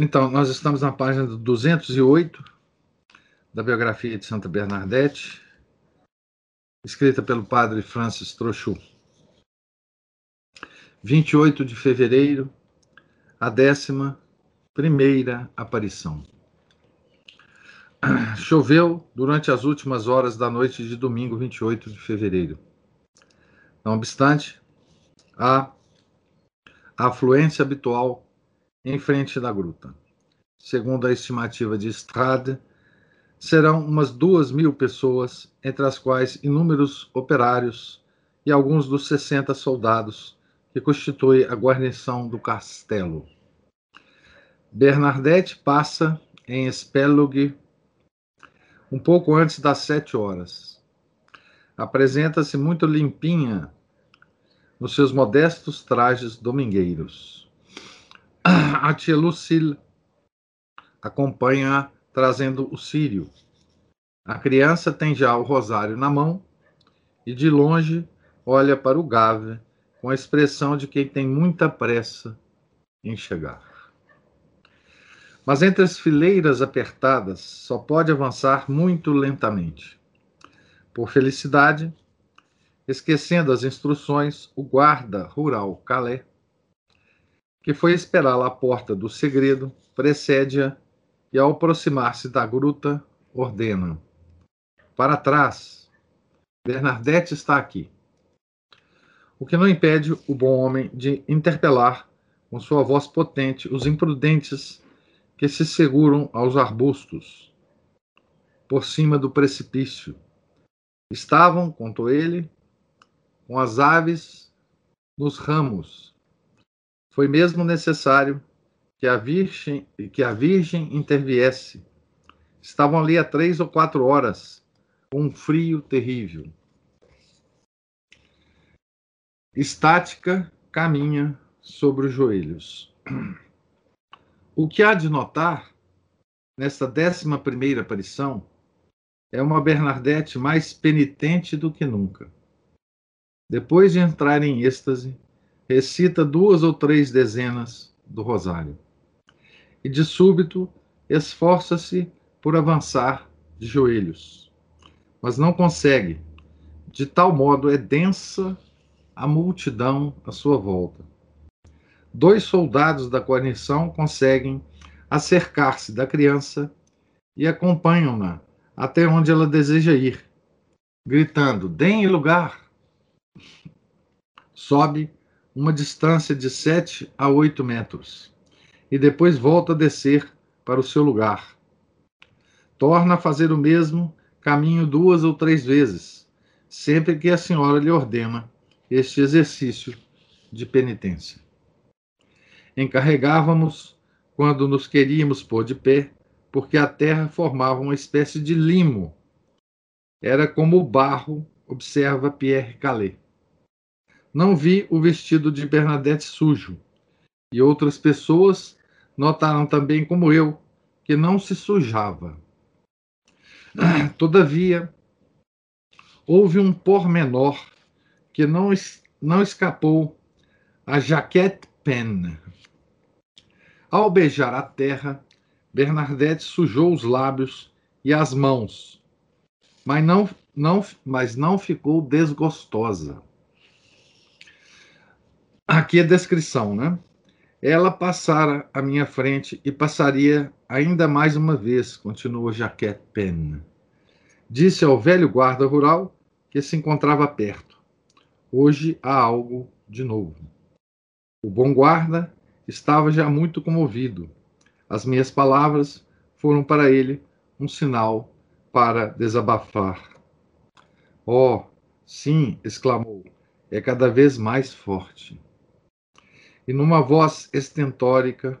Então, nós estamos na página 208 da biografia de Santa Bernadette, escrita pelo padre Francis Trochu. 28 de fevereiro, a décima primeira aparição. Choveu durante as últimas horas da noite de domingo 28 de fevereiro. Não obstante, a afluência habitual em frente da gruta. Segundo a estimativa de Strade, serão umas duas mil pessoas, entre as quais inúmeros operários e alguns dos 60 soldados que constituem a guarnição do castelo. Bernadette passa em Spellug um pouco antes das sete horas. Apresenta-se muito limpinha nos seus modestos trajes domingueiros. A tia Lucille acompanha trazendo o sírio. A criança tem já o rosário na mão e de longe olha para o Gave com a expressão de quem tem muita pressa em chegar. Mas entre as fileiras apertadas só pode avançar muito lentamente. Por felicidade, esquecendo as instruções, o guarda rural Calais, que foi esperá-la à porta do segredo, precede-a e, ao aproximar-se da gruta, ordena: Para trás, Bernadette está aqui. O que não impede o bom homem de interpelar com sua voz potente os imprudentes que se seguram aos arbustos por cima do precipício. Estavam, contou ele, com as aves nos ramos. Foi mesmo necessário que a Virgem, que a Virgem interviesse. Estavam ali há três ou quatro horas, um frio terrível. Estática caminha sobre os joelhos. O que há de notar nesta décima primeira aparição é uma Bernadette mais penitente do que nunca. Depois de entrar em êxtase, recita duas ou três dezenas do rosário. E de súbito esforça-se por avançar de joelhos, mas não consegue. De tal modo é densa a multidão à sua volta. Dois soldados da guarnição conseguem acercar-se da criança e acompanham-na até onde ela deseja ir, gritando: Deem lugar! Sobe uma distância de 7 a 8 metros e depois volta a descer para o seu lugar. Torna a fazer o mesmo caminho duas ou três vezes, sempre que a senhora lhe ordena este exercício de penitência. Encarregávamos quando nos queríamos pôr de pé, porque a terra formava uma espécie de limo. Era como o barro, observa Pierre Calais. Não vi o vestido de Bernadette sujo, e outras pessoas notaram também, como eu, que não se sujava. Todavia, houve um pormenor que não, não escapou a Jaquette Pen. Ao beijar a terra, Bernadette sujou os lábios e as mãos, mas não, não, mas não ficou desgostosa. Aqui a descrição, né? Ela passara à minha frente e passaria ainda mais uma vez, continuou Jaquette Pen. Disse ao velho guarda rural que se encontrava perto. Hoje há algo de novo. O bom guarda estava já muito comovido. As minhas palavras foram para ele um sinal para desabafar. Oh, sim, exclamou, é cada vez mais forte. E numa voz estentórica,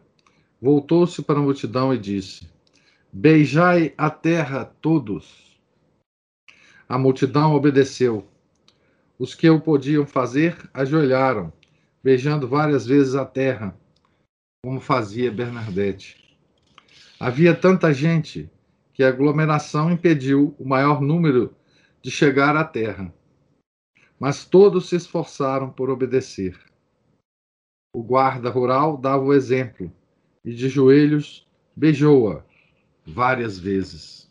voltou-se para a multidão e disse: Beijai a terra todos. A multidão obedeceu. Os que o podiam fazer ajoelharam, beijando várias vezes a terra, como fazia Bernadette. Havia tanta gente que a aglomeração impediu o maior número de chegar à terra. Mas todos se esforçaram por obedecer. O guarda rural dava o exemplo e, de joelhos, beijou-a várias vezes.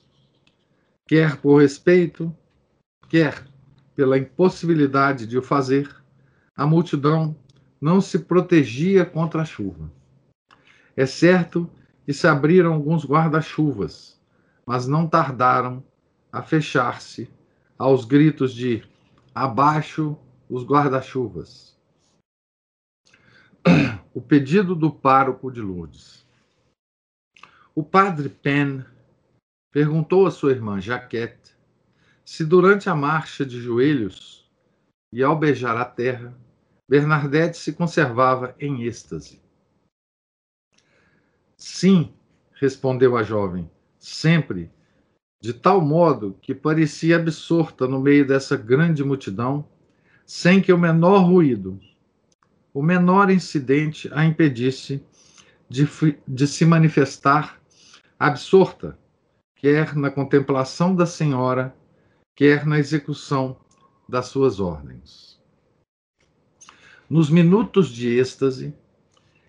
Quer por respeito, quer pela impossibilidade de o fazer, a multidão não se protegia contra a chuva. É certo que se abriram alguns guarda-chuvas, mas não tardaram a fechar-se aos gritos de abaixo os guarda-chuvas o pedido do pároco de Lourdes. O padre Penn perguntou à sua irmã Jaquette se durante a marcha de joelhos e ao beijar a terra, Bernadette se conservava em êxtase. Sim, respondeu a jovem, sempre, de tal modo que parecia absorta no meio dessa grande multidão, sem que o menor ruído o menor incidente a impedisse de, de se manifestar absorta, quer na contemplação da Senhora, quer na execução das suas ordens. Nos minutos de êxtase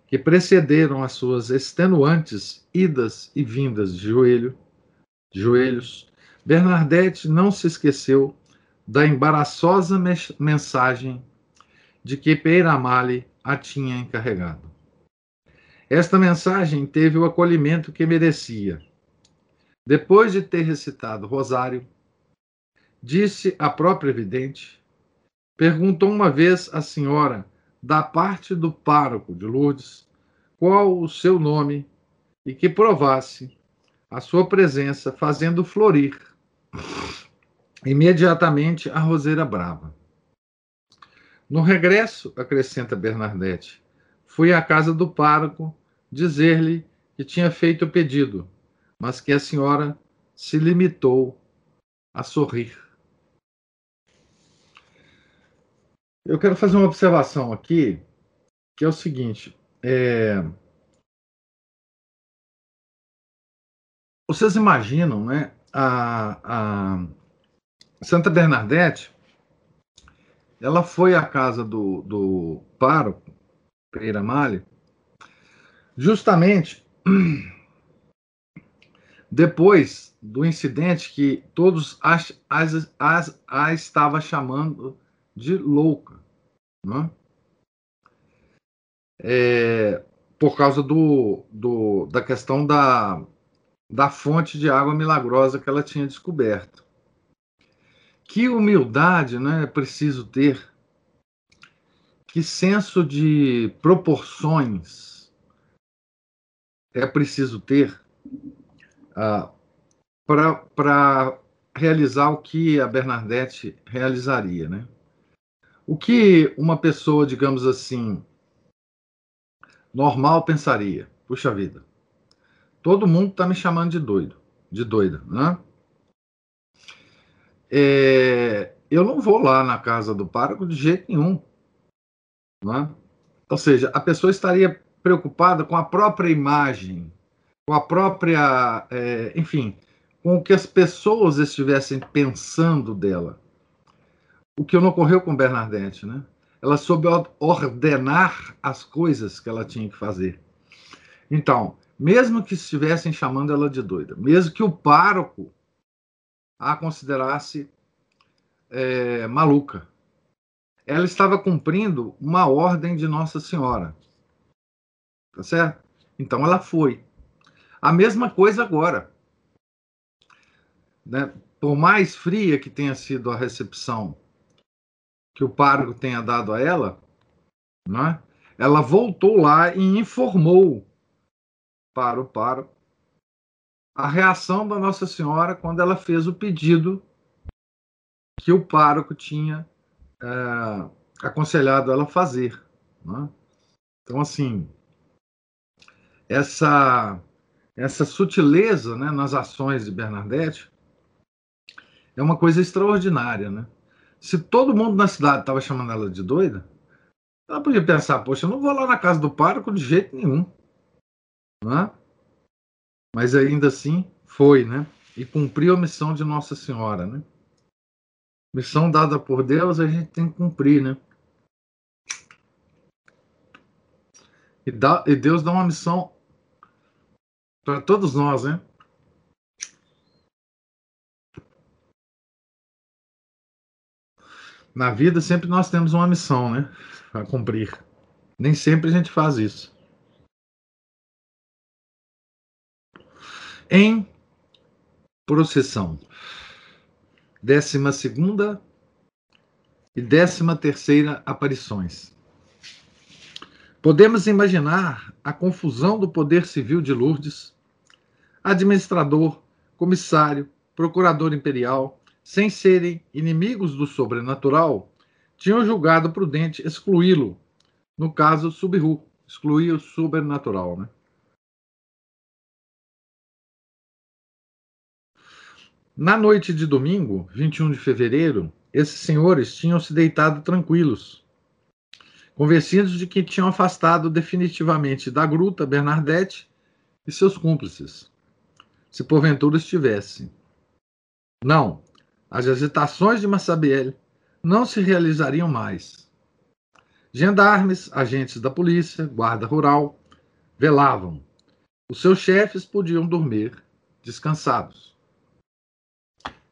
que precederam as suas extenuantes idas e vindas de joelho, de joelhos, Bernadette não se esqueceu da embaraçosa mensagem de que Peiramale a tinha encarregado. Esta mensagem teve o acolhimento que merecia. Depois de ter recitado rosário, disse a própria vidente, perguntou uma vez à senhora, da parte do pároco de Lourdes, qual o seu nome e que provasse a sua presença, fazendo florir imediatamente a roseira brava. No regresso, acrescenta Bernadette, fui à casa do pároco dizer-lhe que tinha feito o pedido, mas que a senhora se limitou a sorrir. Eu quero fazer uma observação aqui, que é o seguinte: é... vocês imaginam, né? A, a Santa Bernadette ela foi à casa do, do pároco, Pereira Mali, justamente depois do incidente que todos as, as, as, a estava chamando de louca, né? é, por causa do, do, da questão da, da fonte de água milagrosa que ela tinha descoberto. Que humildade né, é preciso ter, que senso de proporções é preciso ter ah, para realizar o que a Bernadette realizaria. Né? O que uma pessoa, digamos assim, normal pensaria? Puxa vida, todo mundo está me chamando de doido, de doida, né? É, eu não vou lá na casa do pároco de jeito nenhum. Né? Ou seja, a pessoa estaria preocupada com a própria imagem, com a própria, é, enfim, com o que as pessoas estivessem pensando dela. O que não ocorreu com Bernadette, né? Ela soube ordenar as coisas que ela tinha que fazer. Então, mesmo que estivessem chamando ela de doida, mesmo que o pároco a considerar-se é, maluca. Ela estava cumprindo uma ordem de Nossa Senhora. Tá certo? Então ela foi. A mesma coisa agora. Né? Por mais fria que tenha sido a recepção que o pároco tenha dado a ela, né? ela voltou lá e informou para o pároco a reação da Nossa Senhora quando ela fez o pedido que o pároco tinha é, aconselhado ela fazer. Né? Então, assim, essa, essa sutileza né, nas ações de Bernadette é uma coisa extraordinária, né? Se todo mundo na cidade estava chamando ela de doida, ela podia pensar, poxa, eu não vou lá na casa do pároco de jeito nenhum. Né? Mas ainda assim foi, né? E cumpriu a missão de Nossa Senhora, né? Missão dada por Deus, a gente tem que cumprir, né? E, dá, e Deus dá uma missão para todos nós, né? Na vida sempre nós temos uma missão, né? A cumprir. Nem sempre a gente faz isso. Em procissão. Décima segunda e décima terceira aparições. Podemos imaginar a confusão do poder civil de Lourdes, administrador, comissário, procurador imperial, sem serem inimigos do sobrenatural, tinham julgado prudente excluí-lo, no caso Subru, excluir o sobrenatural. Né? Na noite de domingo, 21 de fevereiro, esses senhores tinham se deitado tranquilos, convencidos de que tinham afastado definitivamente da gruta Bernadette e seus cúmplices, se porventura estivesse. Não, as agitações de Massabielle não se realizariam mais. Gendarmes, agentes da polícia, guarda rural, velavam. Os seus chefes podiam dormir descansados.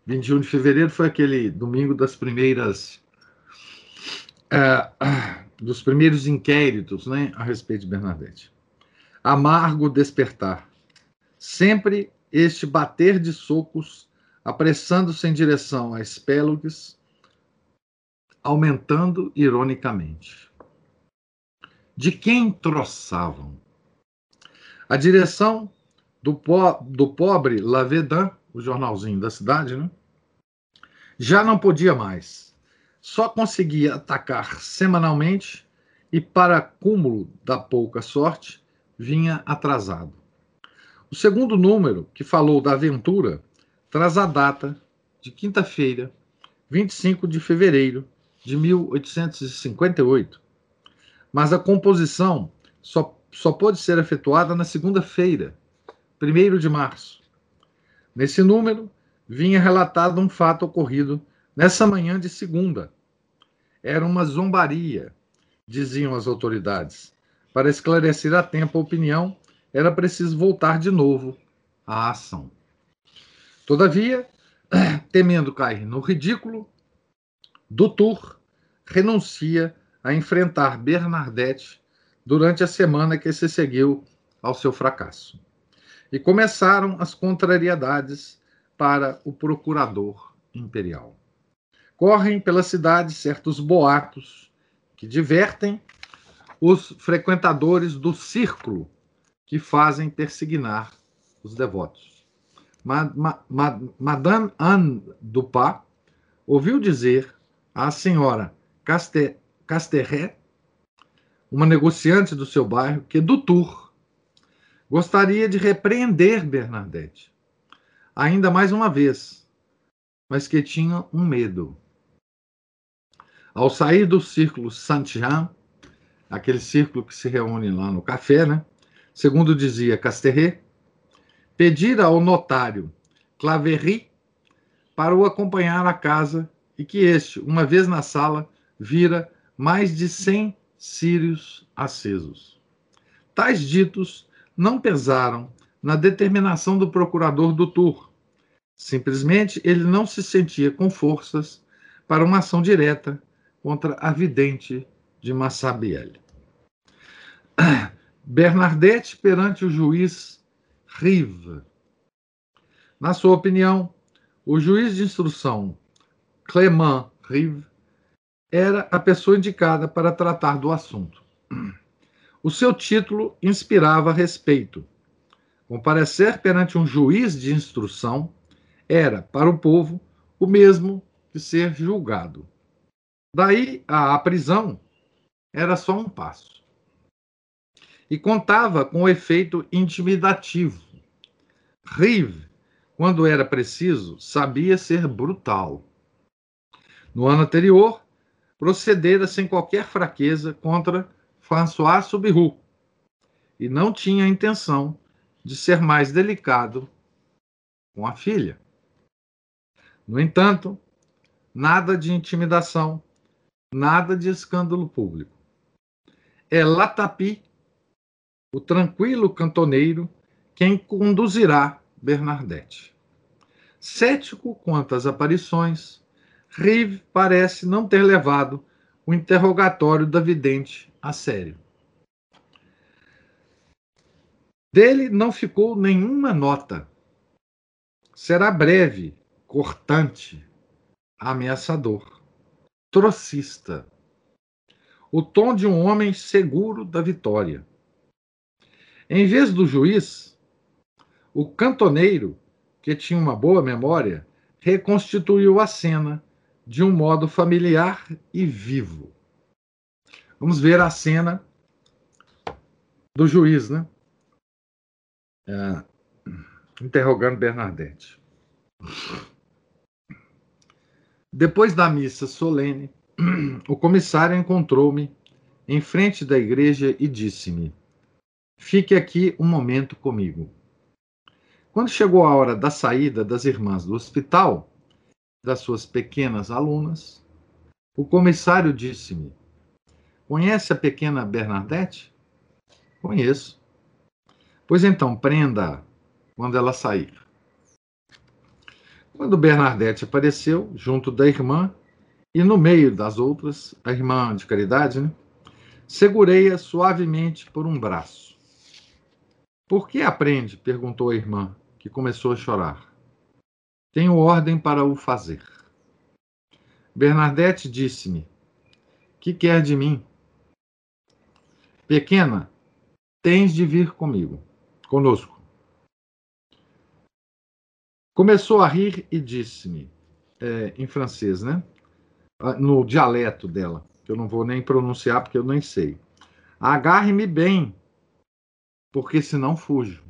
21 de fevereiro foi aquele domingo das primeiras. É, dos primeiros inquéritos né, a respeito de Bernadette. Amargo despertar. Sempre este bater de socos apressando-se em direção a Spélugues, aumentando ironicamente. De quem troçavam? A direção do, po do pobre Lavedan, o jornalzinho da cidade, né? já não podia mais. Só conseguia atacar semanalmente e, para cúmulo da pouca sorte, vinha atrasado. O segundo número, que falou da aventura, traz a data de quinta-feira, 25 de fevereiro de 1858. Mas a composição só, só pode ser efetuada na segunda-feira, 1 de março. Nesse número, vinha relatado um fato ocorrido nessa manhã de segunda. Era uma zombaria, diziam as autoridades. Para esclarecer a tempo a opinião, era preciso voltar de novo à ação. Todavia, temendo cair no ridículo, Dutour renuncia a enfrentar Bernadette durante a semana que se seguiu ao seu fracasso. E começaram as contrariedades para o procurador imperial. Correm pela cidade certos boatos que divertem os frequentadores do círculo que fazem persignar os devotos. Madame Anne Dupin ouviu dizer à senhora Casterret, uma negociante do seu bairro, que Dutour gostaria de repreender Bernadette, ainda mais uma vez, mas que tinha um medo. Ao sair do círculo Saint-Jean, aquele círculo que se reúne lá no café, né? Segundo dizia Casterret, pedir ao notário Claverie para o acompanhar à casa e que este, uma vez na sala, vira mais de cem círios acesos. Tais ditos não pesaram na determinação do procurador do Tour. Simplesmente ele não se sentia com forças para uma ação direta contra a vidente de Massabielle. Bernadette perante o juiz Rive. Na sua opinião, o juiz de instrução Clément Rive era a pessoa indicada para tratar do assunto. O seu título inspirava respeito. Comparecer perante um juiz de instrução era, para o povo, o mesmo que ser julgado. Daí a prisão era só um passo. e contava com o efeito intimidativo. Rive, quando era preciso, sabia ser brutal. No ano anterior, procedera sem qualquer fraqueza contra François Subiru e não tinha intenção de ser mais delicado com a filha. No entanto, nada de intimidação, nada de escândalo público. É Latapi, o tranquilo cantoneiro, quem conduzirá Bernadette. Cético quanto às aparições, Rive parece não ter levado o interrogatório da vidente a sério. Dele não ficou nenhuma nota. Será breve, cortante, ameaçador, trocista. O tom de um homem seguro da vitória. Em vez do juiz, o cantoneiro, que tinha uma boa memória, reconstituiu a cena de um modo familiar e vivo. Vamos ver a cena do juiz, né? É, interrogando Bernadette. Depois da missa solene, o comissário encontrou-me em frente da igreja e disse-me: Fique aqui um momento comigo. Quando chegou a hora da saída das irmãs do hospital, das suas pequenas alunas, o comissário disse-me: Conhece a pequena Bernadette? Conheço. Pois então, prenda quando ela sair. Quando Bernadette apareceu, junto da irmã, e no meio das outras, a irmã de caridade, né? Segurei-a suavemente por um braço. Por que aprende? perguntou a irmã, que começou a chorar. Tenho ordem para o fazer. Bernadette disse-me: Que quer de mim? Pequena, tens de vir comigo, conosco. Começou a rir e disse-me, é, em francês, né? Ah, no dialeto dela, que eu não vou nem pronunciar porque eu nem sei. Agarre-me bem, porque senão fujo.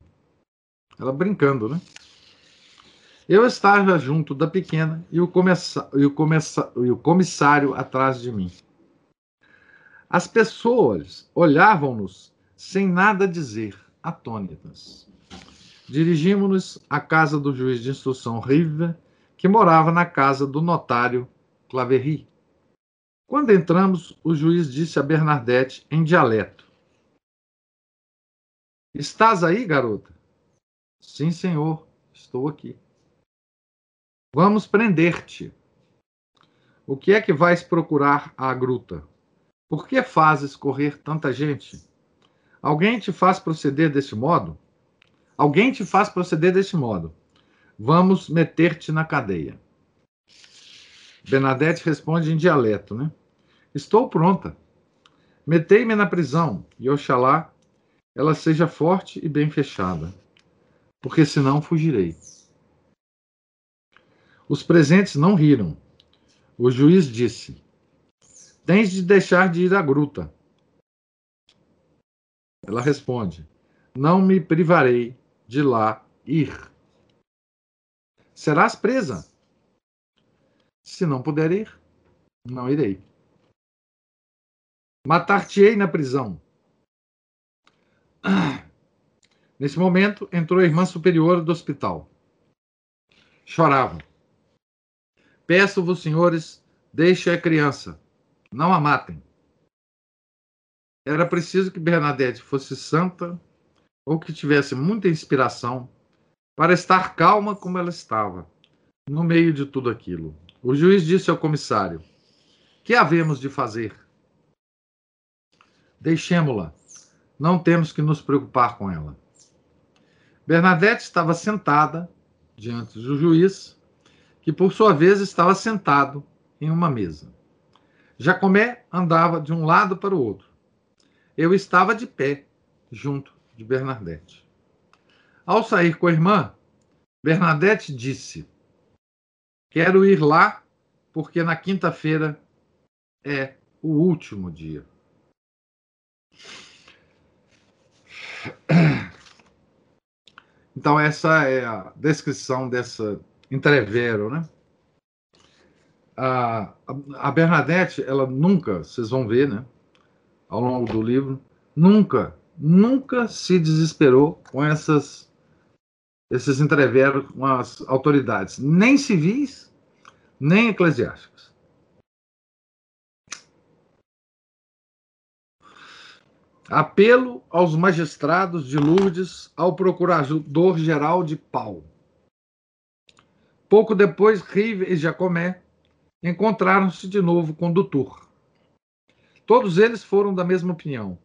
Ela brincando, né? Eu estava junto da pequena e o, e, o e o comissário atrás de mim. As pessoas olhavam-nos sem nada dizer, atônitas. Dirigimos-nos à casa do juiz de instrução Rive, que morava na casa do notário Claverie. Quando entramos, o juiz disse a Bernadette em dialeto: Estás aí, garota? Sim, senhor, estou aqui. Vamos prender-te. O que é que vais procurar à gruta? Por que fazes correr tanta gente? Alguém te faz proceder deste modo? Alguém te faz proceder deste modo. Vamos meter-te na cadeia. Bernadette responde em dialeto, né? Estou pronta. Metei-me na prisão e oxalá ela seja forte e bem fechada, porque senão fugirei. Os presentes não riram. O juiz disse: Tens de deixar de ir à gruta. Ela responde: Não me privarei de lá ir. Serás presa. Se não puder ir, não irei. Matar-te-ei na prisão. Nesse momento, entrou a irmã superior do hospital. Choravam. Peço-vos, senhores, deixe a criança, não a matem. Era preciso que Bernadette fosse santa ou que tivesse muita inspiração para estar calma como ela estava, no meio de tudo aquilo. O juiz disse ao comissário: Que havemos de fazer? Deixemo-la. Não temos que nos preocupar com ela. Bernadette estava sentada diante do juiz, que por sua vez estava sentado em uma mesa. Jacomé andava de um lado para o outro. Eu estava de pé, junto de Bernadette. Ao sair com a irmã, Bernadette disse: Quero ir lá, porque na quinta-feira é o último dia. Então, essa é a descrição dessa entrevero, né? A, a Bernadette, ela nunca, vocês vão ver, né? Ao longo do livro, nunca, nunca se desesperou com essas esses entreveros com as autoridades, nem civis, nem eclesiásticas. Apelo aos magistrados de Lourdes, ao procurador-geral de Pau. Pouco depois, Rive e Jacomé encontraram-se de novo com Dutour. Todos eles foram da mesma opinião.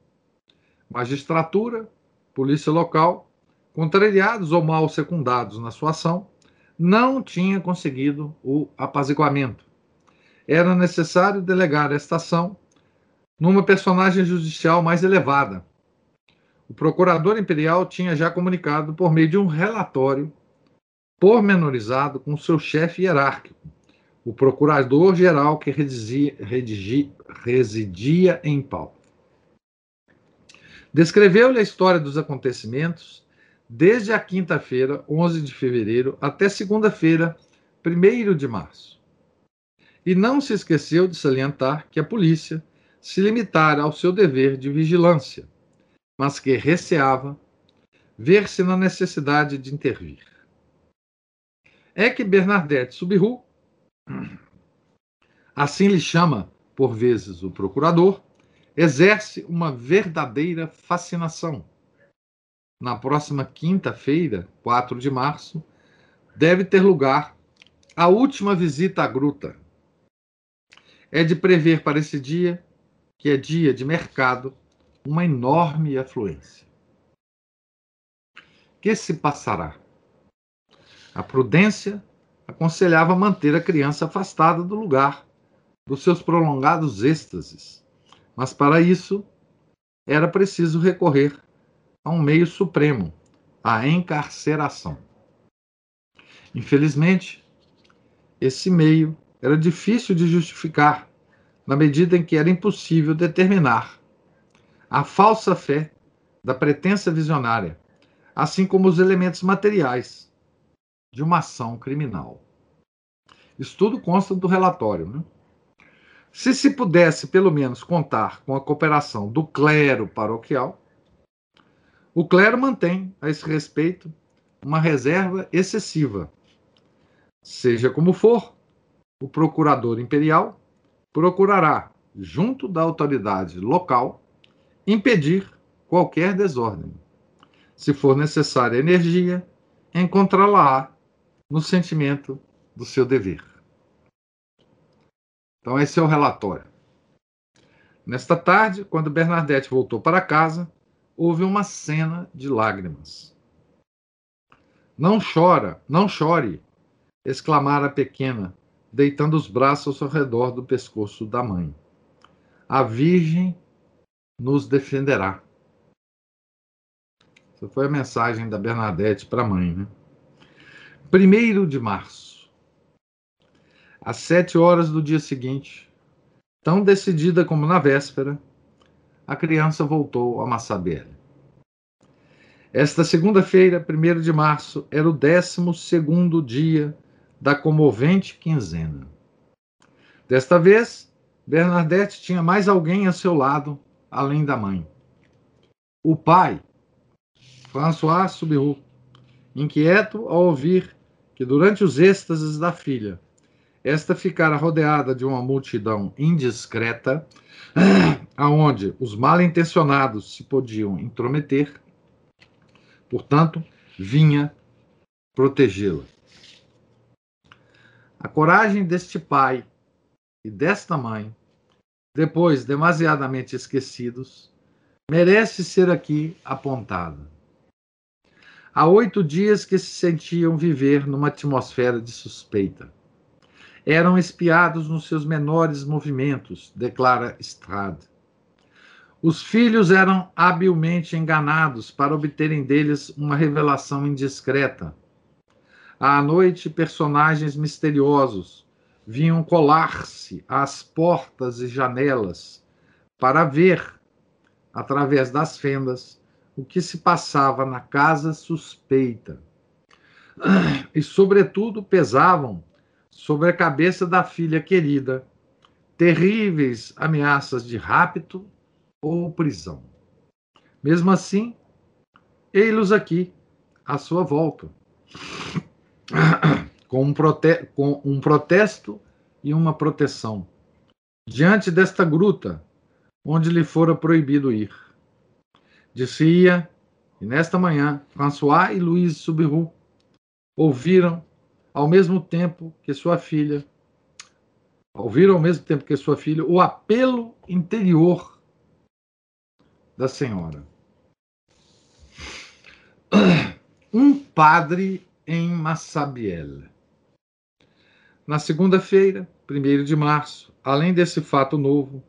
Magistratura, polícia local, contrariados ou mal secundados na sua ação, não tinha conseguido o apaziguamento. Era necessário delegar esta ação numa personagem judicial mais elevada. O procurador imperial tinha já comunicado por meio de um relatório pormenorizado com seu chefe hierárquico, o procurador-geral que residia, residia, residia em Pau. Descreveu-lhe a história dos acontecimentos desde a quinta-feira, 11 de fevereiro, até segunda-feira, 1 de março. E não se esqueceu de salientar que a polícia se limitara ao seu dever de vigilância, mas que receava ver-se na necessidade de intervir. É que Bernadette Subiru, assim lhe chama por vezes o procurador, exerce uma verdadeira fascinação. Na próxima quinta-feira, 4 de março, deve ter lugar a última visita à gruta. É de prever para esse dia que é dia de mercado, uma enorme afluência. Que se passará? A prudência aconselhava manter a criança afastada do lugar dos seus prolongados êxtases, mas para isso era preciso recorrer a um meio supremo, a encarceração. Infelizmente, esse meio era difícil de justificar na medida em que era impossível determinar a falsa fé da pretensa visionária, assim como os elementos materiais de uma ação criminal. Isso tudo consta do relatório. Né? Se se pudesse, pelo menos, contar com a cooperação do clero paroquial, o clero mantém, a esse respeito, uma reserva excessiva. Seja como for, o procurador imperial procurará, junto da autoridade local, impedir qualquer desordem. Se for necessária energia, encontrá-la no sentimento do seu dever. Então, esse é o relatório. Nesta tarde, quando Bernadette voltou para casa, houve uma cena de lágrimas. Não chora, não chore, exclamara a pequena, deitando os braços ao redor do pescoço da mãe. A Virgem nos defenderá. Essa foi a mensagem da Bernadette para a mãe, né? Primeiro de março, às sete horas do dia seguinte, tão decidida como na véspera, a criança voltou a Massabelle. Esta segunda-feira, primeiro de março, era o décimo segundo dia da comovente quinzena. Desta vez, Bernadette tinha mais alguém a seu lado, além da mãe. O pai, François Subiru, inquieto ao ouvir que durante os êxtases da filha, esta ficara rodeada de uma multidão indiscreta, aonde os mal intencionados se podiam intrometer, portanto, vinha protegê-la. A coragem deste pai e desta mãe, depois demasiadamente esquecidos, merece ser aqui apontada. Há oito dias que se sentiam viver numa atmosfera de suspeita. Eram espiados nos seus menores movimentos, declara Strad. Os filhos eram habilmente enganados para obterem deles uma revelação indiscreta à noite, personagens misteriosos vinham colar-se às portas e janelas para ver, através das fendas, o que se passava na casa suspeita. E, sobretudo, pesavam sobre a cabeça da filha querida terríveis ameaças de rapto ou prisão. Mesmo assim, ei-los aqui, à sua volta, com um, com um protesto e uma proteção, diante desta gruta, onde lhe fora proibido ir. Disse-ia, e nesta manhã, François e Louise Subiru ouviram, ao mesmo tempo que sua filha, ouviram ao mesmo tempo que sua filha, o apelo interior da senhora. Um padre em Massabielle. Na segunda-feira, 1 de março, além desse fato novo,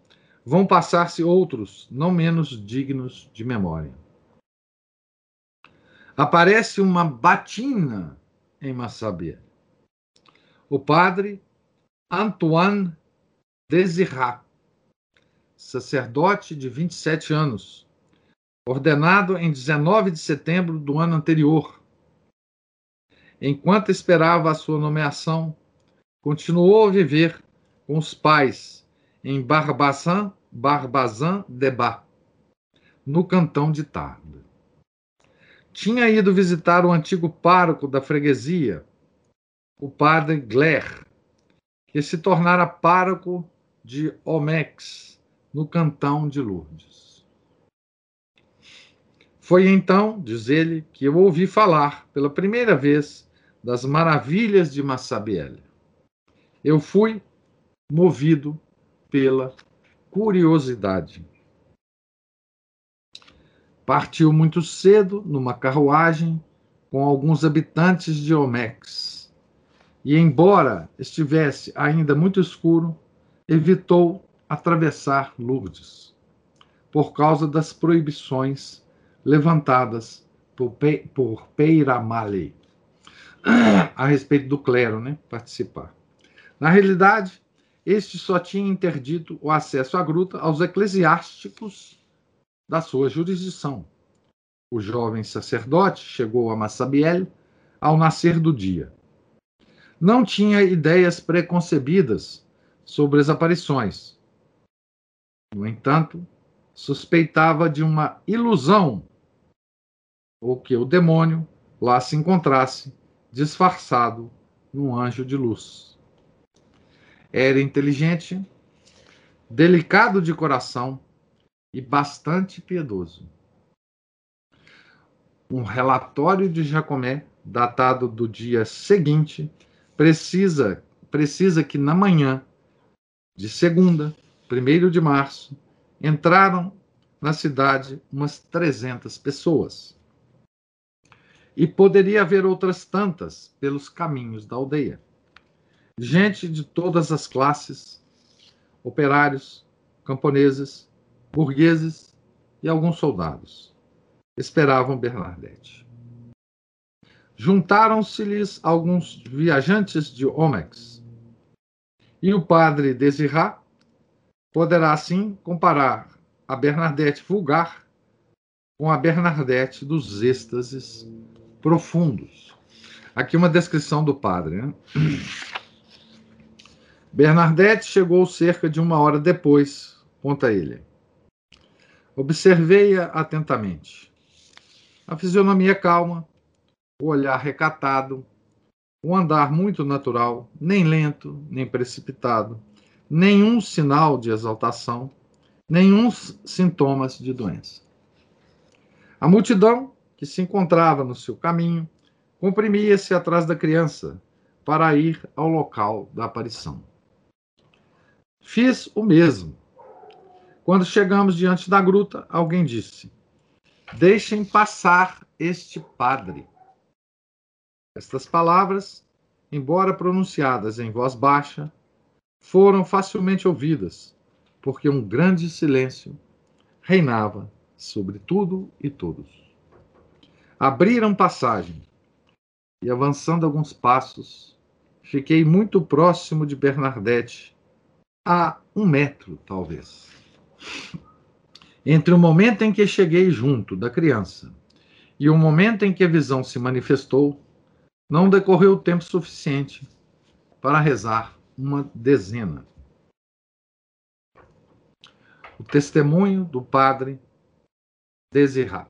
vão passar-se outros, não menos dignos de memória. Aparece uma batina em Massabielle. O padre Antoine Desirat, sacerdote de 27 anos, ordenado em 19 de setembro do ano anterior. Enquanto esperava a sua nomeação, continuou a viver com os pais em Barbazan, Barbazan de Bas, no cantão de Tarbes. Tinha ido visitar o antigo pároco da freguesia, o padre Gler, que se tornara pároco de Omex, no cantão de Lourdes. Foi então, diz ele, que eu ouvi falar pela primeira vez das maravilhas de Massabielle. Eu fui movido pela curiosidade. Partiu muito cedo numa carruagem com alguns habitantes de Omex. E, embora estivesse ainda muito escuro, evitou atravessar Lourdes, por causa das proibições levantadas por, Pe por Peiramale a respeito do clero né, participar. Na realidade, este só tinha interdito o acesso à gruta aos eclesiásticos da sua jurisdição. O jovem sacerdote chegou a Massabielle ao nascer do dia. Não tinha ideias preconcebidas sobre as aparições. No entanto, suspeitava de uma ilusão ou que o demônio lá se encontrasse disfarçado num anjo de luz. Era inteligente, delicado de coração e bastante piedoso. Um relatório de Jacomé, datado do dia seguinte, precisa, precisa que na manhã de segunda, 1 de março, entraram na cidade umas 300 pessoas. E poderia haver outras tantas pelos caminhos da aldeia gente de todas as classes, operários, camponeses, burgueses e alguns soldados. Esperavam Bernadette. Juntaram-se-lhes alguns viajantes de Omex. E o padre Desirat poderá assim comparar a Bernadette vulgar com a Bernadette dos êxtases profundos. Aqui uma descrição do padre. Né? Bernadette chegou cerca de uma hora depois, conta ele. Observei-a atentamente. A fisionomia calma, o olhar recatado, o andar muito natural, nem lento, nem precipitado, nenhum sinal de exaltação, nenhum sintomas de doença. A multidão que se encontrava no seu caminho comprimia-se atrás da criança para ir ao local da aparição. Fiz o mesmo. Quando chegamos diante da gruta, alguém disse: Deixem passar este padre. Estas palavras, embora pronunciadas em voz baixa, foram facilmente ouvidas, porque um grande silêncio reinava sobre tudo e todos. Abriram passagem e, avançando alguns passos, fiquei muito próximo de Bernadette a um metro, talvez. Entre o momento em que cheguei junto da criança e o momento em que a visão se manifestou, não decorreu tempo suficiente para rezar uma dezena. O testemunho do padre Desirá.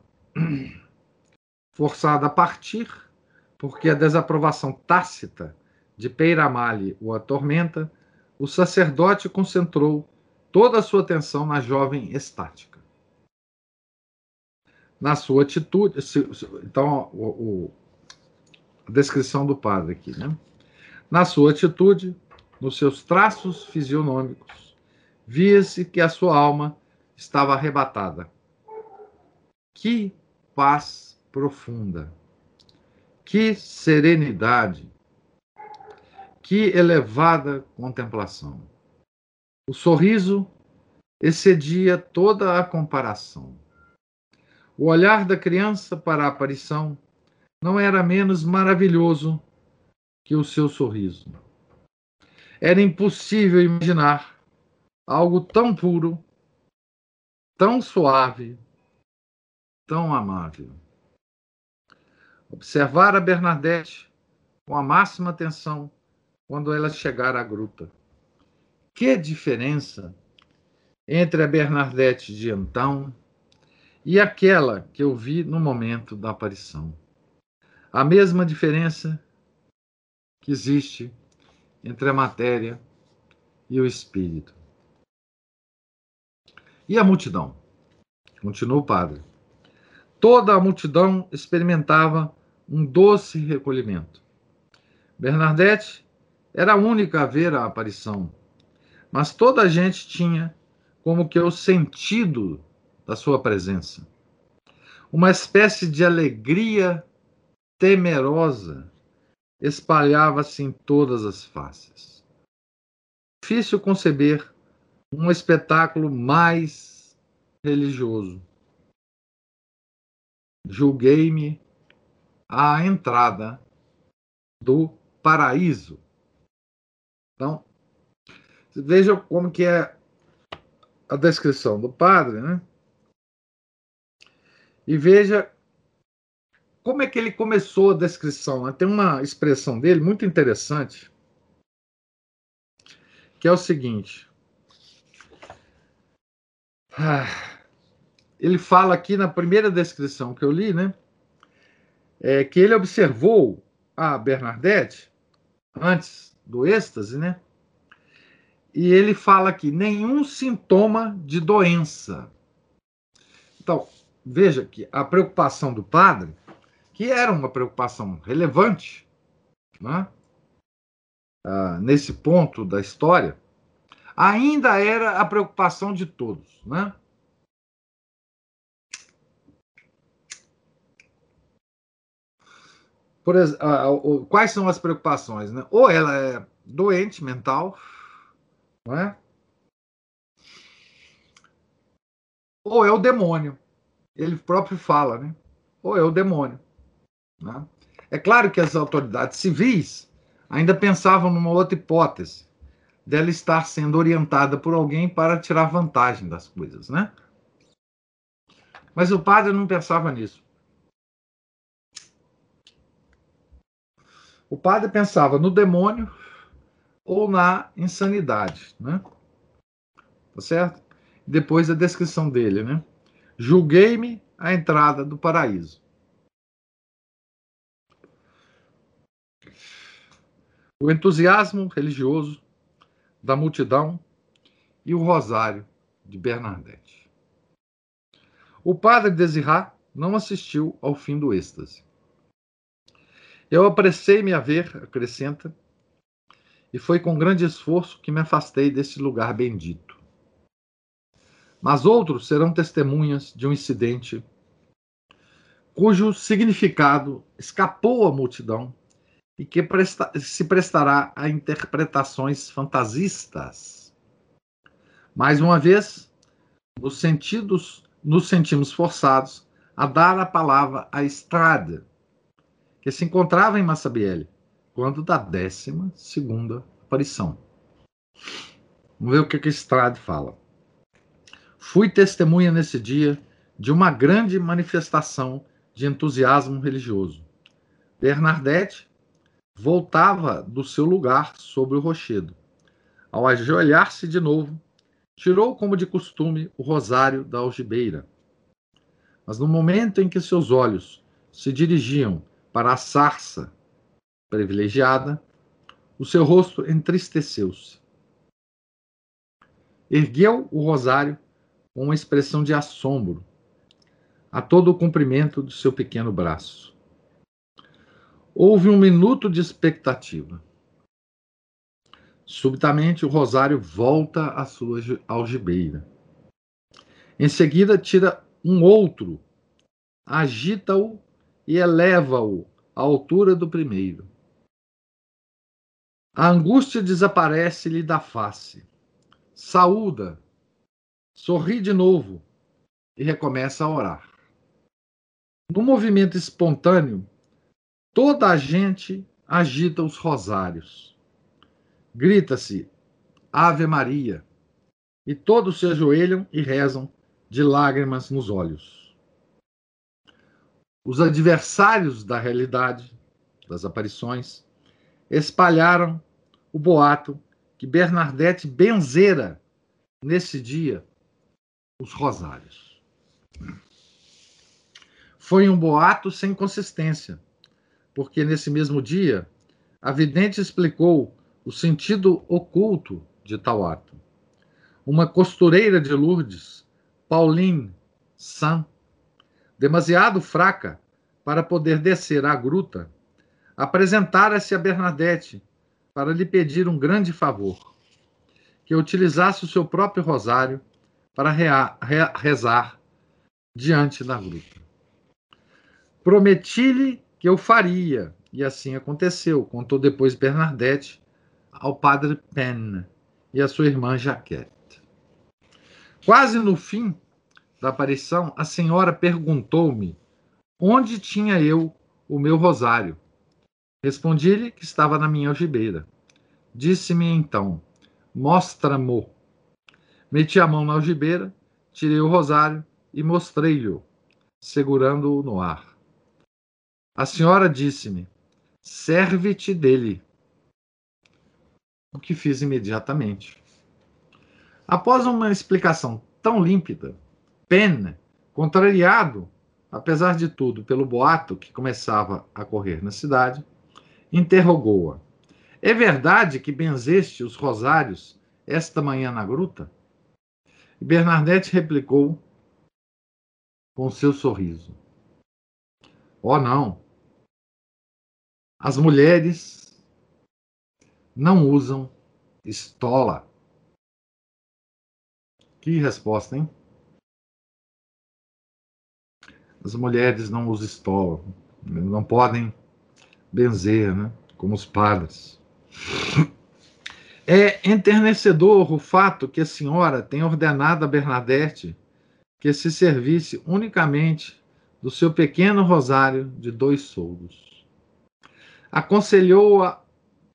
Forçado a partir, porque a desaprovação tácita de Peiramale o atormenta, o sacerdote concentrou toda a sua atenção na jovem estática. Na sua atitude. Então, o, o, a descrição do padre aqui, né? Na sua atitude, nos seus traços fisionômicos, via-se que a sua alma estava arrebatada. Que paz profunda! Que serenidade! Que elevada contemplação! O sorriso excedia toda a comparação. O olhar da criança para a aparição não era menos maravilhoso que o seu sorriso. Era impossível imaginar algo tão puro, tão suave, tão amável. Observar a Bernadette com a máxima atenção quando ela chegar à gruta. Que diferença entre a Bernadette de então e aquela que eu vi no momento da aparição. A mesma diferença que existe entre a matéria e o espírito. E a multidão? Continua o padre. Toda a multidão experimentava um doce recolhimento. Bernadette era a única a ver a aparição, mas toda a gente tinha como que o sentido da sua presença. Uma espécie de alegria temerosa espalhava-se em todas as faces. Difícil conceber um espetáculo mais religioso. Julguei-me à entrada do paraíso. Então, veja como que é a descrição do padre, né? E veja como é que ele começou a descrição. Né? Tem uma expressão dele muito interessante, que é o seguinte. Ah, ele fala aqui na primeira descrição que eu li, né? É, que ele observou a Bernadette antes do êxtase, né? E ele fala aqui nenhum sintoma de doença. Então, veja que a preocupação do padre que era uma preocupação relevante né? ah, nesse ponto da história, ainda era a preocupação de todos. Né? Por, quais são as preocupações? Né? Ou ela é doente mental, não é? ou é o demônio. Ele próprio fala, né? Ou é o demônio. Né? É claro que as autoridades civis ainda pensavam numa outra hipótese, dela estar sendo orientada por alguém para tirar vantagem das coisas, né? Mas o padre não pensava nisso. O padre pensava no demônio ou na insanidade, né? Tá certo? Depois a descrição dele, né? Julguei-me a entrada do paraíso. o entusiasmo religioso da multidão e o rosário de Bernadette. O padre Desirá não assistiu ao fim do êxtase. Eu apressei-me a ver, acrescenta, e foi com grande esforço que me afastei desse lugar bendito. Mas outros serão testemunhas de um incidente cujo significado escapou à multidão e que presta se prestará a interpretações fantasistas. Mais uma vez, nos sentidos, nos sentimos forçados a dar a palavra a Estrada, que se encontrava em Massabielle, quando da décima segunda aparição. Vamos ver o que, que Estrade fala. Fui testemunha nesse dia de uma grande manifestação de entusiasmo religioso. Bernadette voltava do seu lugar sobre o rochedo. Ao ajoelhar-se de novo, tirou, como de costume, o rosário da algibeira. Mas no momento em que seus olhos se dirigiam para a sarça privilegiada, o seu rosto entristeceu-se. Ergueu o rosário com uma expressão de assombro a todo o comprimento do seu pequeno braço. Houve um minuto de expectativa. Subitamente, o rosário volta à sua algibeira. Em seguida, tira um outro, agita-o e eleva-o à altura do primeiro. A angústia desaparece-lhe da face. Saúda, sorri de novo e recomeça a orar. No movimento espontâneo, Toda a gente agita os rosários. Grita-se Ave Maria, e todos se ajoelham e rezam de lágrimas nos olhos. Os adversários da realidade, das aparições, espalharam o boato que Bernadette benzera nesse dia os rosários. Foi um boato sem consistência porque nesse mesmo dia a vidente explicou o sentido oculto de tal ato. Uma costureira de Lourdes, Pauline San, demasiado fraca para poder descer à gruta, apresentara-se a Bernadette para lhe pedir um grande favor: que utilizasse o seu próprio rosário para rezar diante da gruta. Prometi-lhe que eu faria. E assim aconteceu, contou depois Bernadette ao padre Penn e à sua irmã Jaquette. Quase no fim da aparição, a senhora perguntou-me onde tinha eu o meu rosário. Respondi-lhe que estava na minha algibeira. Disse-me então: Mostra-mo. Meti a mão na algibeira, tirei o rosário e mostrei-lhe, segurando-o no ar. A senhora disse-me: serve-te dele. O que fiz imediatamente. Após uma explicação tão límpida, Penn, contrariado, apesar de tudo, pelo boato que começava a correr na cidade, interrogou-a: É verdade que benzeste os rosários esta manhã na gruta? E Bernadette replicou com seu sorriso: Oh, não, as mulheres não usam estola. Que resposta, hein? As mulheres não usam estola, não podem benzer, né? Como os padres. É enternecedor o fato que a senhora tem ordenado a Bernadette que se servisse unicamente do seu pequeno rosário de dois soldos aconselhou-a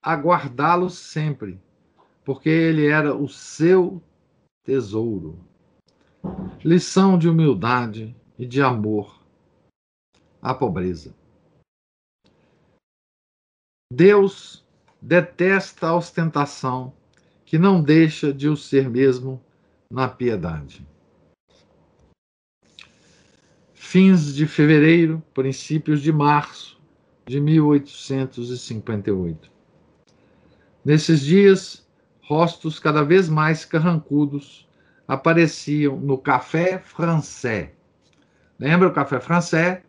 a guardá-lo sempre, porque ele era o seu tesouro. Lição de humildade e de amor à pobreza. Deus detesta a ostentação que não deixa de o ser mesmo na piedade. Fins de fevereiro, princípios de março de 1858. Nesses dias, rostos cada vez mais carrancudos apareciam no Café Français. Lembra o Café Français?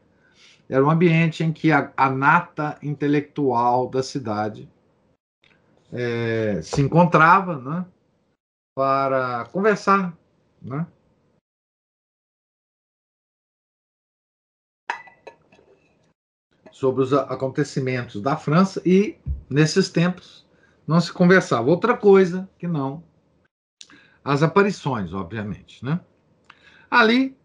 Era um ambiente em que a, a nata intelectual da cidade é, se encontrava né, para conversar né, sobre os acontecimentos da França e, nesses tempos, não se conversava outra coisa que não as aparições, obviamente. Né? Ali,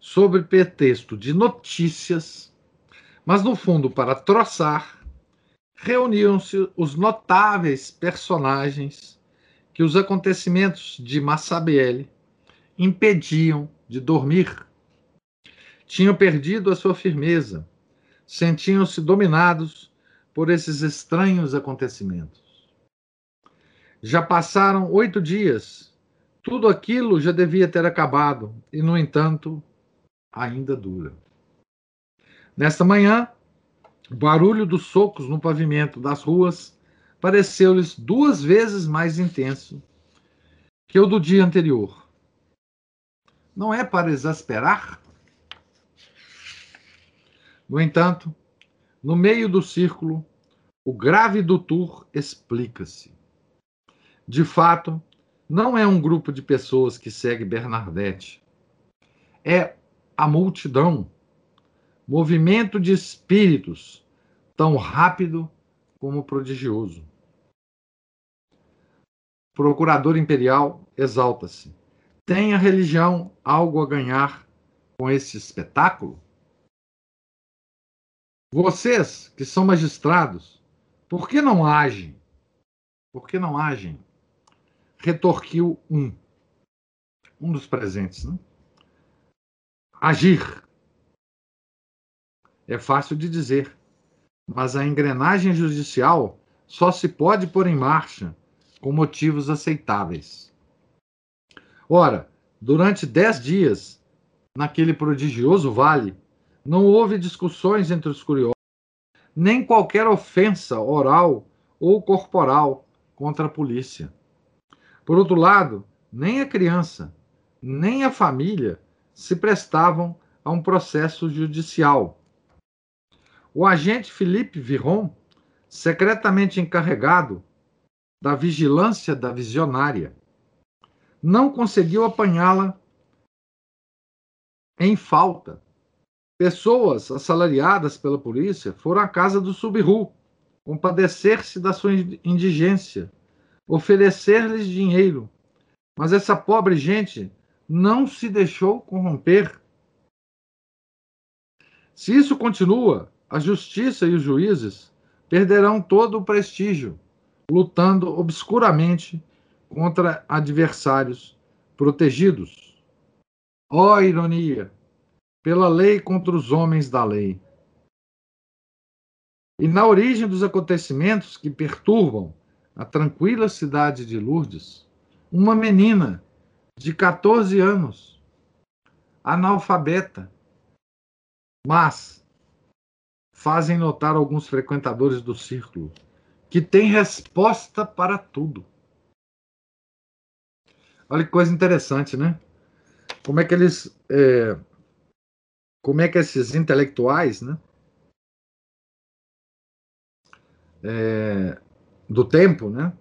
sob pretexto de notícias, mas no fundo para troçar, reuniam-se os notáveis personagens que os acontecimentos de Massabielle impediam de dormir. Tinham perdido a sua firmeza, sentiam-se dominados por esses estranhos acontecimentos. Já passaram oito dias, tudo aquilo já devia ter acabado, e, no entanto, ainda dura. Nesta manhã, o barulho dos socos no pavimento das ruas pareceu-lhes duas vezes mais intenso que o do dia anterior. Não é para exasperar? No entanto, no meio do círculo, o grave do tour explica-se. De fato, não é um grupo de pessoas que segue Bernadette. É a multidão, movimento de espíritos tão rápido como prodigioso. Procurador imperial exalta-se. Tem a religião algo a ganhar com esse espetáculo? Vocês, que são magistrados, por que não agem? Por que não agem? Retorquiu um, um dos presentes. Né? Agir. É fácil de dizer, mas a engrenagem judicial só se pode pôr em marcha com motivos aceitáveis. Ora, durante dez dias, naquele prodigioso vale, não houve discussões entre os curiosos, nem qualquer ofensa oral ou corporal contra a polícia. Por outro lado, nem a criança, nem a família se prestavam a um processo judicial. O agente Felipe Viron, secretamente encarregado da vigilância da visionária. Não conseguiu apanhá-la em falta. Pessoas assalariadas pela polícia foram à casa do Subiru, compadecer-se da sua indigência, oferecer-lhes dinheiro. Mas essa pobre gente não se deixou corromper. Se isso continua, a justiça e os juízes perderão todo o prestígio lutando obscuramente contra adversários protegidos. Ó oh, ironia! Pela lei contra os homens da lei. E na origem dos acontecimentos que perturbam a tranquila cidade de Lourdes, uma menina de 14 anos, analfabeta, mas fazem notar alguns frequentadores do círculo que tem resposta para tudo. Olha que coisa interessante, né? Como é que eles. É, como é que esses intelectuais, né? É, do tempo, né?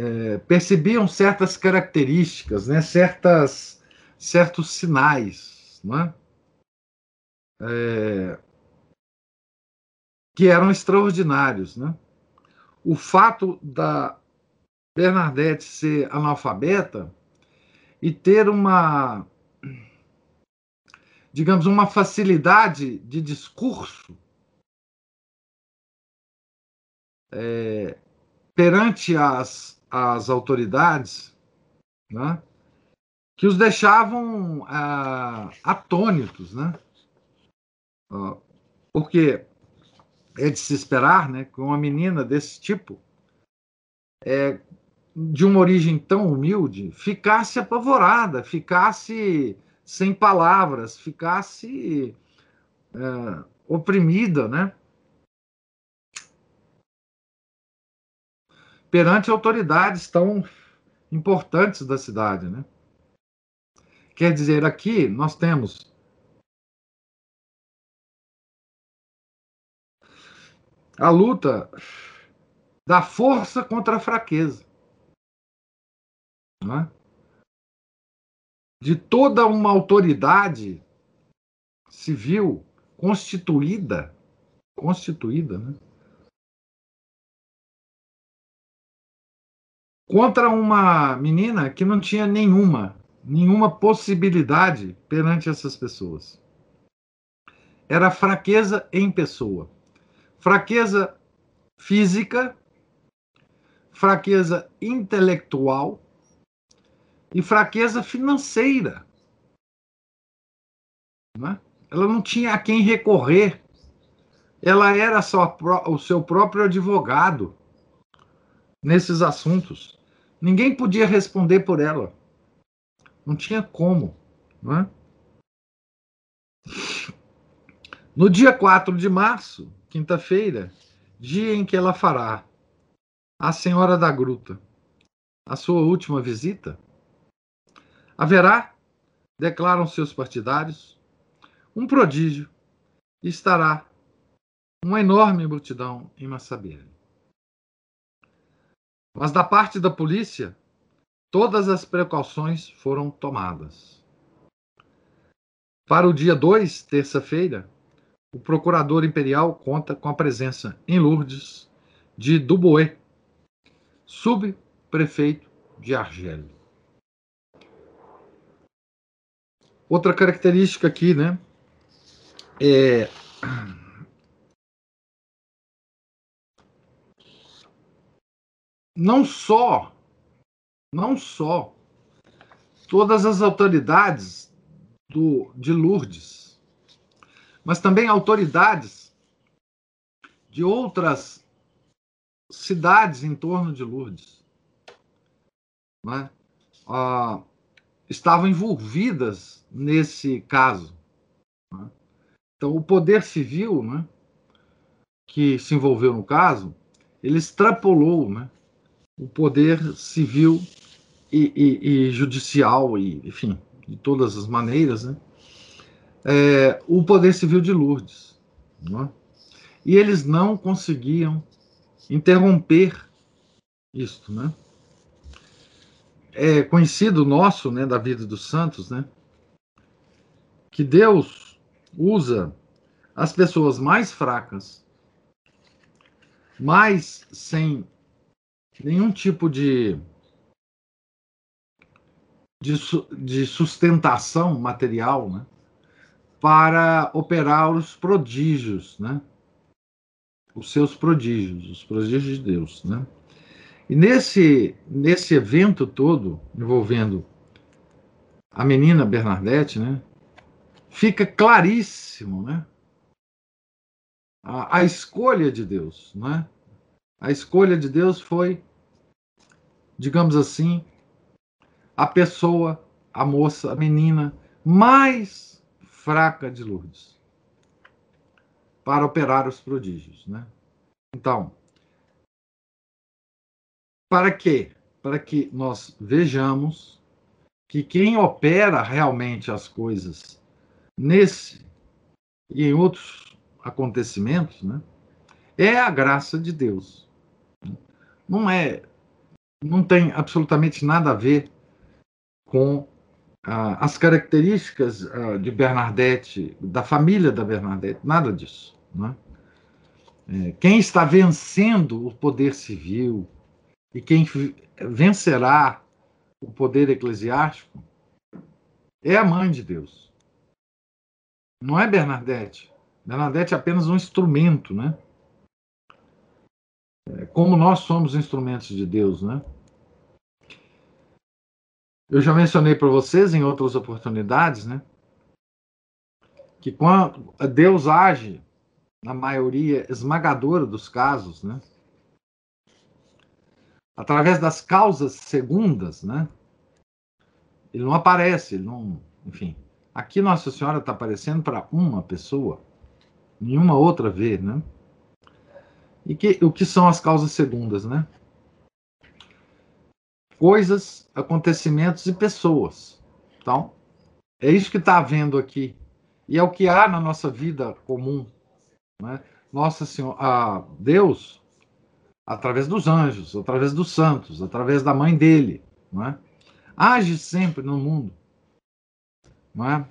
É, percebiam certas características, né? Certas, certos sinais, né? É, que eram extraordinários. Né? O fato da Bernadette ser analfabeta e ter uma, digamos, uma facilidade de discurso é, perante as, as autoridades, né, que os deixavam ah, atônitos, né? Porque é de se esperar né, que uma menina desse tipo, é, de uma origem tão humilde, ficasse apavorada, ficasse sem palavras, ficasse é, oprimida, né? Perante autoridades tão importantes da cidade, né? Quer dizer, aqui nós temos a luta da força contra a fraqueza. É? De toda uma autoridade civil constituída, constituída, né? Contra uma menina que não tinha nenhuma, nenhuma possibilidade perante essas pessoas. Era fraqueza em pessoa fraqueza física, fraqueza intelectual e fraqueza financeira. Né? Ela não tinha a quem recorrer. Ela era só o seu próprio advogado nesses assuntos. Ninguém podia responder por ela. Não tinha como. Não é? No dia 4 de março, quinta-feira, dia em que ela fará a Senhora da Gruta a sua última visita, haverá, declaram seus partidários, um prodígio e estará uma enorme multidão em Massabielle. Mas da parte da polícia, todas as precauções foram tomadas. Para o dia 2, terça-feira, o procurador imperial conta com a presença em Lourdes de Dubois, subprefeito de Argel. Outra característica aqui, né? É não só, não só todas as autoridades do, de Lourdes, mas também autoridades de outras cidades em torno de Lourdes, né, ah, estavam envolvidas nesse caso. Né? Então, o poder civil, né, que se envolveu no caso, ele extrapolou, né, o poder civil e, e, e judicial, e, enfim, de todas as maneiras, né? É, o poder civil de Lourdes. É? E eles não conseguiam interromper isto. Né? É conhecido nosso, né, da vida dos santos, né, que Deus usa as pessoas mais fracas, mais sem nenhum tipo de, de, de sustentação material, né? para operar os prodígios, né? Os seus prodígios, os prodígios de Deus, né? E nesse nesse evento todo envolvendo a menina Bernadette, né? Fica claríssimo, né? A, a escolha de Deus, né? A escolha de Deus foi digamos assim, a pessoa, a moça, a menina mais fraca de Lourdes para operar os prodígios, né? Então, para quê? Para que nós vejamos que quem opera realmente as coisas nesse e em outros acontecimentos, né, é a graça de Deus. Não é não tem absolutamente nada a ver com ah, as características ah, de Bernadette, da família da Bernadette, nada disso. Né? É, quem está vencendo o poder civil e quem vencerá o poder eclesiástico é a mãe de Deus. Não é Bernadette. Bernadette é apenas um instrumento, né? Como nós somos instrumentos de Deus, né? Eu já mencionei para vocês em outras oportunidades, né? Que quando Deus age na maioria esmagadora dos casos, né? Através das causas segundas, né? Ele não aparece, ele não, enfim. Aqui Nossa Senhora está aparecendo para uma pessoa, nenhuma outra vez, né? E que, o que são as causas segundas, né? Coisas, acontecimentos e pessoas. Então, é isso que está havendo aqui. E é o que há na nossa vida comum. Né? Nossa Senhora, Deus, através dos anjos, através dos santos, através da mãe dele, não é? age sempre no mundo. É?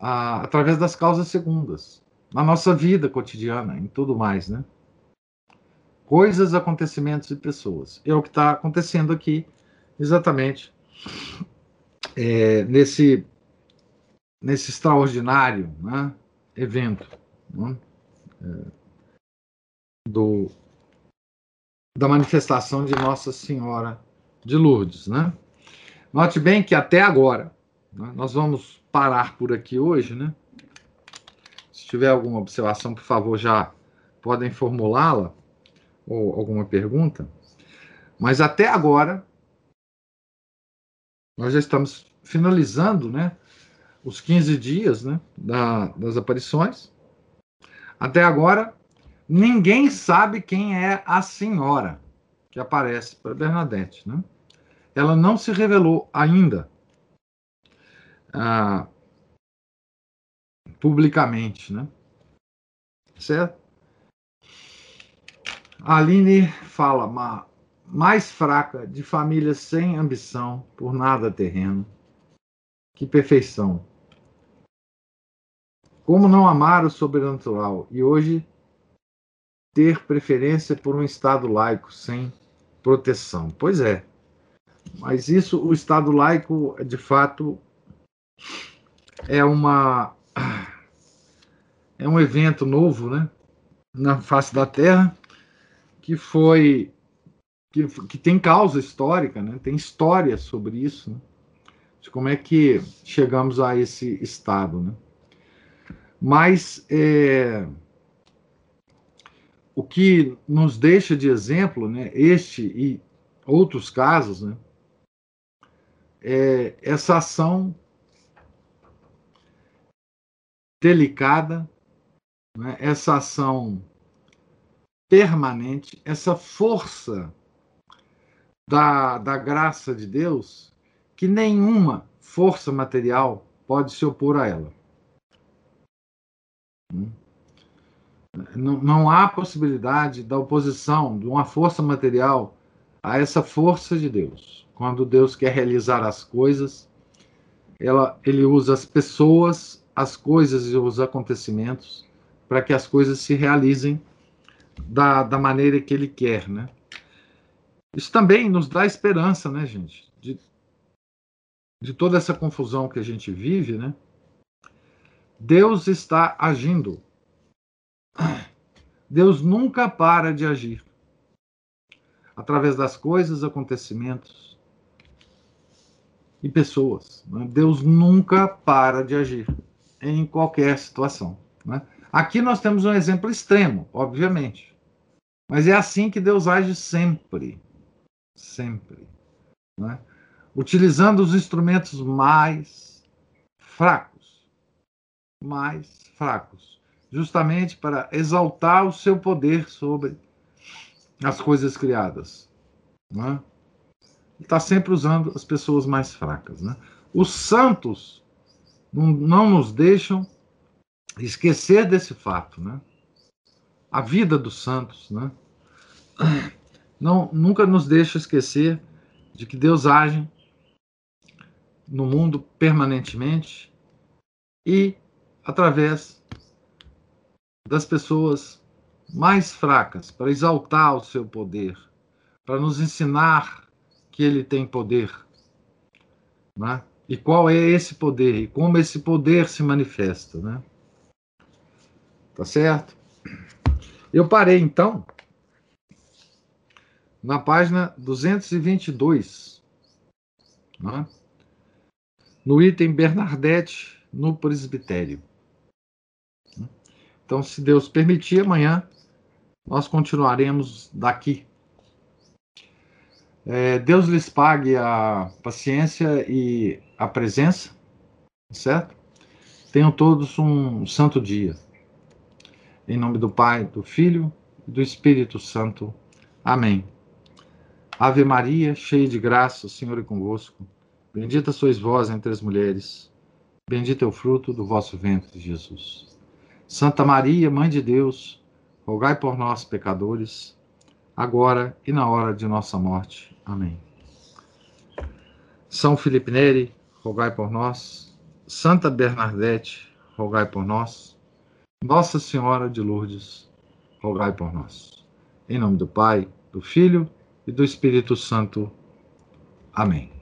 Ah, através das causas segundas na nossa vida cotidiana, em tudo mais, né? Coisas, acontecimentos e pessoas. É o que está acontecendo aqui, exatamente é, nesse nesse extraordinário né, evento né, é, do da manifestação de Nossa Senhora de Lourdes, né? Note bem que até agora, né, nós vamos parar por aqui hoje, né? Tiver alguma observação, por favor, já podem formulá-la, ou alguma pergunta. Mas até agora, nós já estamos finalizando, né? Os 15 dias né, da, das aparições. Até agora, ninguém sabe quem é a senhora que aparece para Bernadette, né? ela não se revelou ainda ah, publicamente, né? Certo? A Aline fala, ma, mais fraca, de família sem ambição, por nada terreno. Que perfeição. Como não amar o sobrenatural e hoje ter preferência por um Estado laico sem proteção? Pois é. Mas isso, o Estado laico, de fato, é uma é um evento novo, né, na face da Terra, que foi que, que tem causa histórica, né, tem história sobre isso, né, de como é que chegamos a esse estado, né. Mas é, o que nos deixa de exemplo, né, este e outros casos, né, é, essa ação delicada, né, essa ação permanente, essa força da, da graça de Deus, que nenhuma força material pode se opor a ela. Não, não há possibilidade da oposição de uma força material a essa força de Deus. Quando Deus quer realizar as coisas, ela, ele usa as pessoas, as coisas e os acontecimentos para que as coisas se realizem da, da maneira que ele quer, né? Isso também nos dá esperança, né, gente? De, de toda essa confusão que a gente vive, né? Deus está agindo. Deus nunca para de agir. Através das coisas, acontecimentos, e pessoas. Né? Deus nunca para de agir em qualquer situação. Né? Aqui nós temos um exemplo extremo, obviamente. Mas é assim que Deus age sempre. Sempre. Né? Utilizando os instrumentos mais fracos. Mais fracos. Justamente para exaltar o seu poder sobre as coisas criadas. Né? está sempre usando as pessoas mais fracas. Né? Os santos não, não nos deixam esquecer desse fato. Né? A vida dos santos né? não, nunca nos deixa esquecer de que Deus age no mundo permanentemente e através das pessoas mais fracas, para exaltar o seu poder, para nos ensinar que ele tem poder. Né? E qual é esse poder? E como esse poder se manifesta? Né? Tá certo? Eu parei então na página 222, né? no item Bernadette no presbitério. Então, se Deus permitir, amanhã nós continuaremos daqui é, Deus lhes pague a paciência e a presença, certo? Tenham todos um santo dia. Em nome do Pai, do Filho e do Espírito Santo. Amém. Ave Maria, cheia de graça, o Senhor é convosco. Bendita sois vós entre as mulheres. Bendito é o fruto do vosso ventre, Jesus. Santa Maria, Mãe de Deus, rogai por nós, pecadores, agora e na hora de nossa morte. Amém. São Felipe Neri, rogai por nós. Santa Bernadette, rogai por nós. Nossa Senhora de Lourdes, rogai por nós. Em nome do Pai, do Filho e do Espírito Santo. Amém.